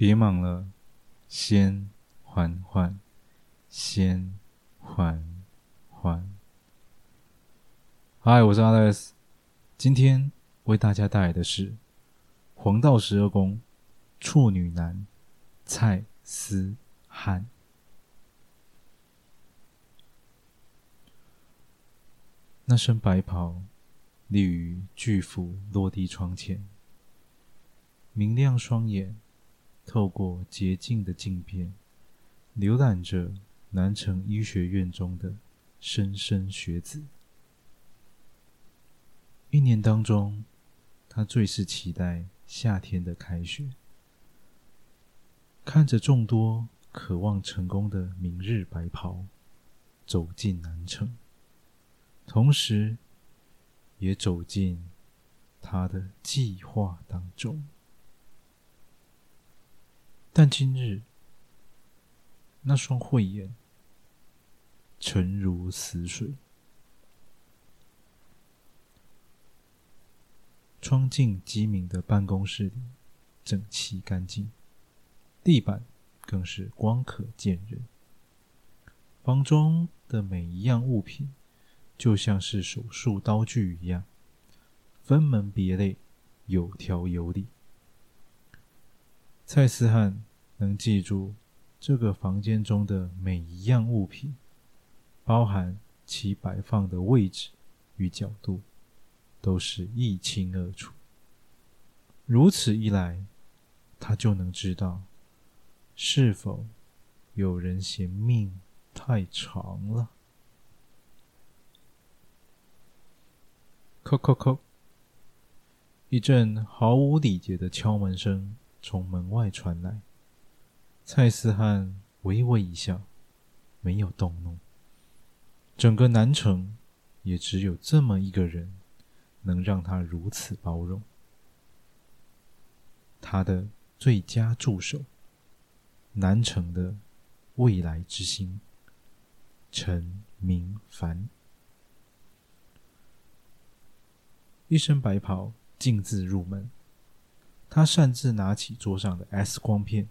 别忙了，先缓缓，先缓缓。嗨，我是 Alex，今天为大家带来的是黄道十二宫处女男蔡思翰。那身白袍立于巨幅落地窗前，明亮双眼透过洁净的镜片，浏览着南城医学院中的莘莘学子。一年当中，他最是期待夏天的开学，看着众多渴望成功的明日白袍走进南城。同时，也走进他的计划当中。但今日，那双慧眼沉如死水，窗净机敏的办公室里整齐干净，地板更是光可见人。房中的每一样物品，就像是手术刀具一样，分门别类，有条有理。蔡思翰能记住这个房间中的每一样物品，包含其摆放的位置与角度，都是一清二楚。如此一来，他就能知道是否有人嫌命太长了。叩叩叩！一阵毫无礼节的敲门声从门外传来。蔡思翰微微一笑，没有动怒。整个南城也只有这么一个人，能让他如此包容。他的最佳助手，南城的未来之星，陈明凡。一身白袍，径自入门。他擅自拿起桌上的 X 光片，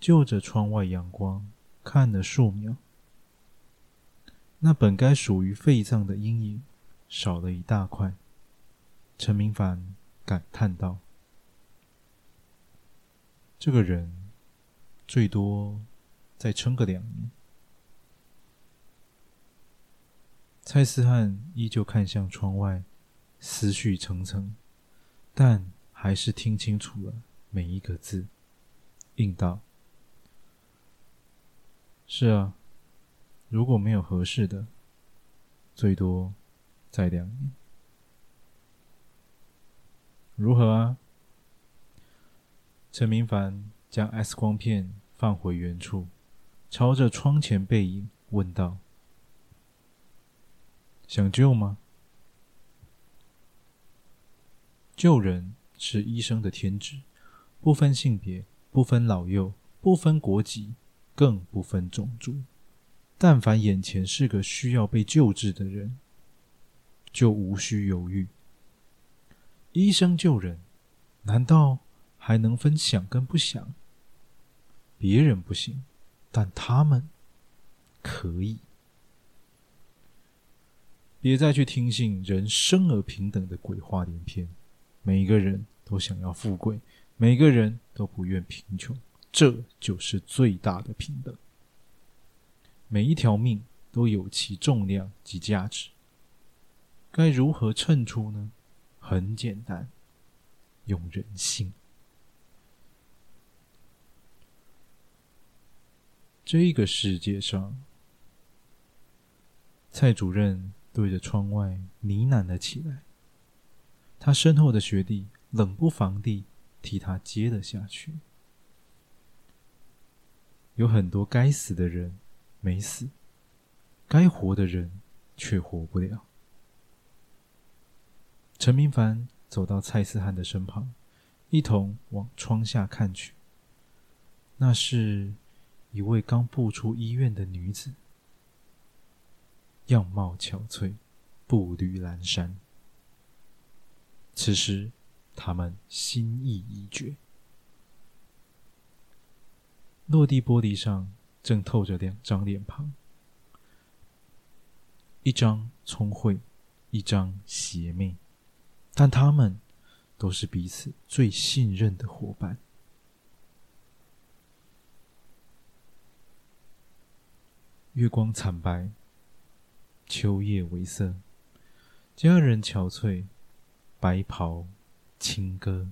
就着窗外阳光看了数秒。那本该属于肺脏的阴影少了一大块。陈明凡感叹道：“这个人最多再撑个两年。”蔡思翰依旧看向窗外。思绪层层，但还是听清楚了每一个字，应道：“是啊，如果没有合适的，最多再两年。如何啊？”陈明凡将 X 光片放回原处，朝着窗前背影问道：“想救吗？”救人是医生的天职，不分性别，不分老幼，不分国籍，更不分种族。但凡眼前是个需要被救治的人，就无需犹豫。医生救人，难道还能分想跟不想？别人不行，但他们可以。别再去听信人生而平等的鬼话连篇。每一个人都想要富贵，每个人都不愿贫穷，这就是最大的平等。每一条命都有其重量及价值，该如何称出呢？很简单，用人性。这个世界上，蔡主任对着窗外呢喃了起来。他身后的学弟冷不防地替他接了下去。有很多该死的人没死，该活的人却活不了。陈明凡走到蔡思翰的身旁，一同往窗下看去。那是一位刚步出医院的女子，样貌憔悴，步履阑珊。此时，他们心意已决。落地玻璃上正透着两张脸庞，一张聪慧，一张邪魅，但他们都是彼此最信任的伙伴。月光惨白，秋叶微涩，佳人憔悴，白袍轻歌。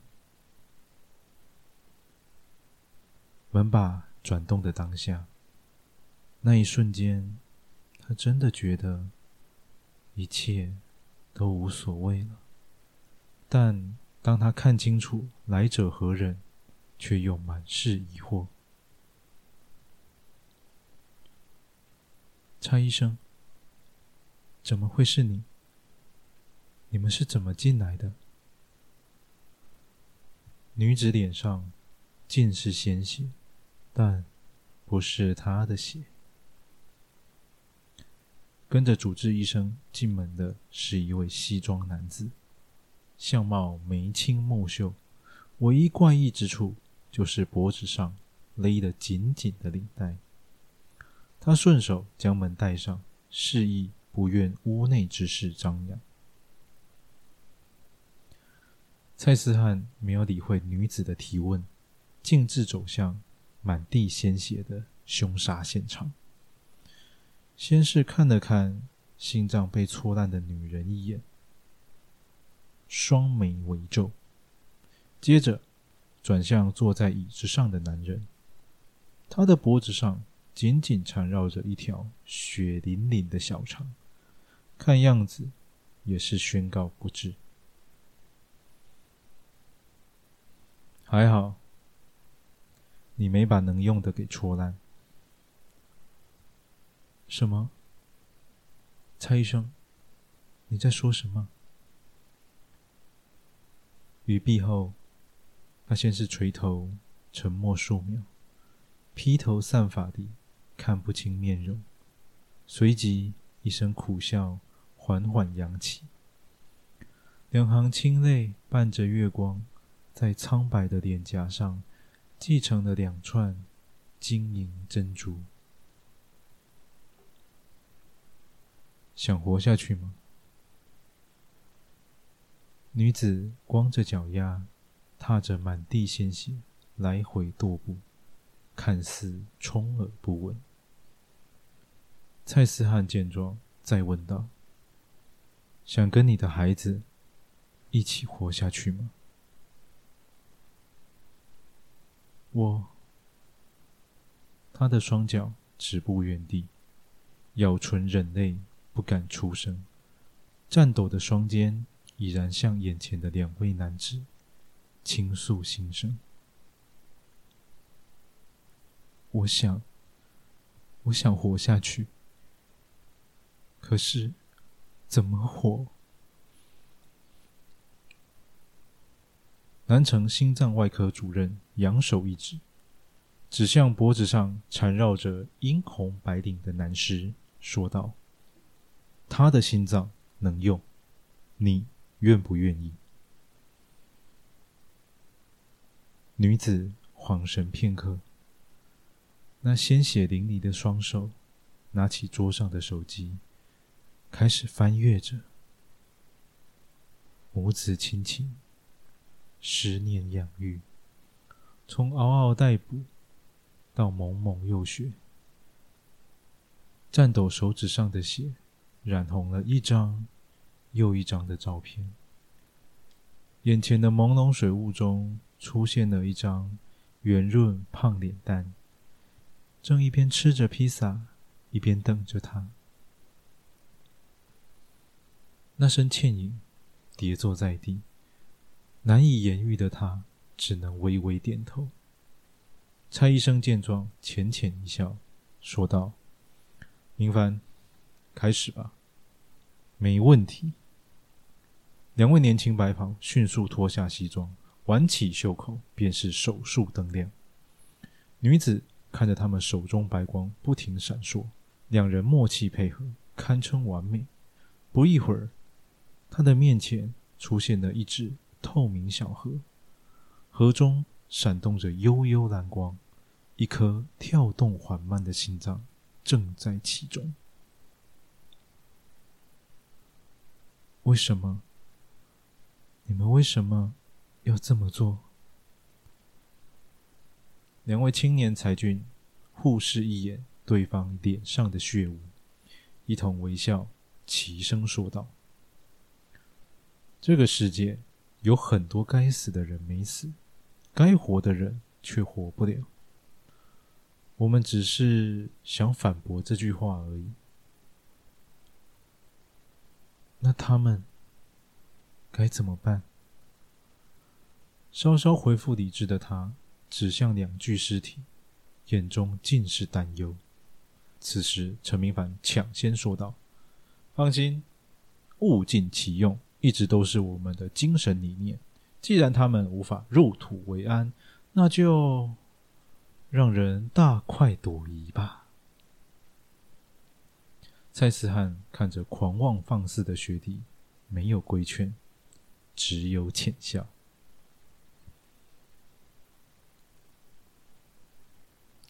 门把转动的当下，那一瞬间，他真的觉得一切都无所谓了。但当他看清楚来者何人，却又满是疑惑。蔡医生，怎么会是你？你们是怎么进来的？女子脸上尽是鲜血。但不是她的血。跟着主治医生进门的是一位西装男子，相貌眉清目秀，唯一怪异之处就是脖子上勒得紧紧的领带。他顺手将门带上，示意不愿屋内之事张扬。蔡思汉没有理会女子的提问，径自走向。满地鲜血的凶杀现场，先是看了看心脏被戳烂的女人一眼，双眉微皱，接着转向坐在椅子上的男人，他的脖子上紧紧缠绕着一条血淋淋的小肠，看样子也是宣告不治。还好。你没把能用的给戳烂。什么？蔡医生，你在说什么？语毕后，他先是垂头，沉默数秒，披头散发地看不清面容，随即一声苦笑，缓缓扬起，两行清泪伴着月光，在苍白的脸颊上。继承了两串晶莹珍珠。想活下去吗？女子光着脚丫，踏着满地鲜血，来回踱步，看似充耳不闻。蔡思汉见状，再问道：“想跟你的孩子一起活下去吗？”我，他的双脚止步原地，咬唇忍泪，不敢出声，颤抖的双肩已然向眼前的两位男子倾诉心声。我想，我想活下去，可是怎么活？南城心脏外科主任扬手一指，指向脖子上缠绕着殷红白领的男尸，说道：“他的心脏能用，你愿不愿意？”女子恍神片刻，那鲜血淋漓的双手拿起桌上的手机，开始翻阅着，母子亲情。十年养育，从嗷嗷待哺到蒙蒙幼雪，颤抖手指上的血染红了一张又一张的照片。眼前的朦胧水雾中出现了一张圆润胖脸蛋，正一边吃着披萨，一边等着他。那身倩影跌坐在地。难以言喻的他，只能微微点头。蔡医生见状，浅浅一笑，说道：“明帆，开始吧。”“没问题。”两位年轻白袍迅速脱下西装，挽起袖口，便是手术灯亮。女子看着他们手中白光不停闪烁，两人默契配合，堪称完美。不一会儿，他的面前出现了一只。透明小河，河中闪动着幽幽蓝光，一颗跳动缓慢的心脏正在其中。为什么？你们为什么要这么做？两位青年才俊互视一眼对方脸上的血污，一同微笑，齐声说道：“这个世界有很多该死的人没死，该活的人却活不了。我们只是想反驳这句话而已。那他们该怎么办？”稍稍恢复理智的他。指向两具尸体，眼中尽是担忧。此时，陈明凡抢先说道：“放心，物尽其用，一直都是我们的精神理念。既然他们无法入土为安，那就让人大快朵颐吧。”蔡思汉看着狂妄放肆的学弟，没有规劝，只有浅笑。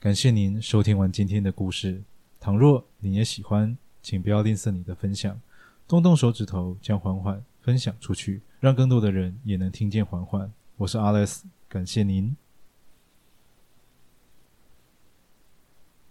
感谢您收听完今天的故事。倘若你也喜欢，请不要吝啬你的分享，动动手指头将缓缓分享出去，让更多的人也能听见缓缓。我是 Alex，感谢您。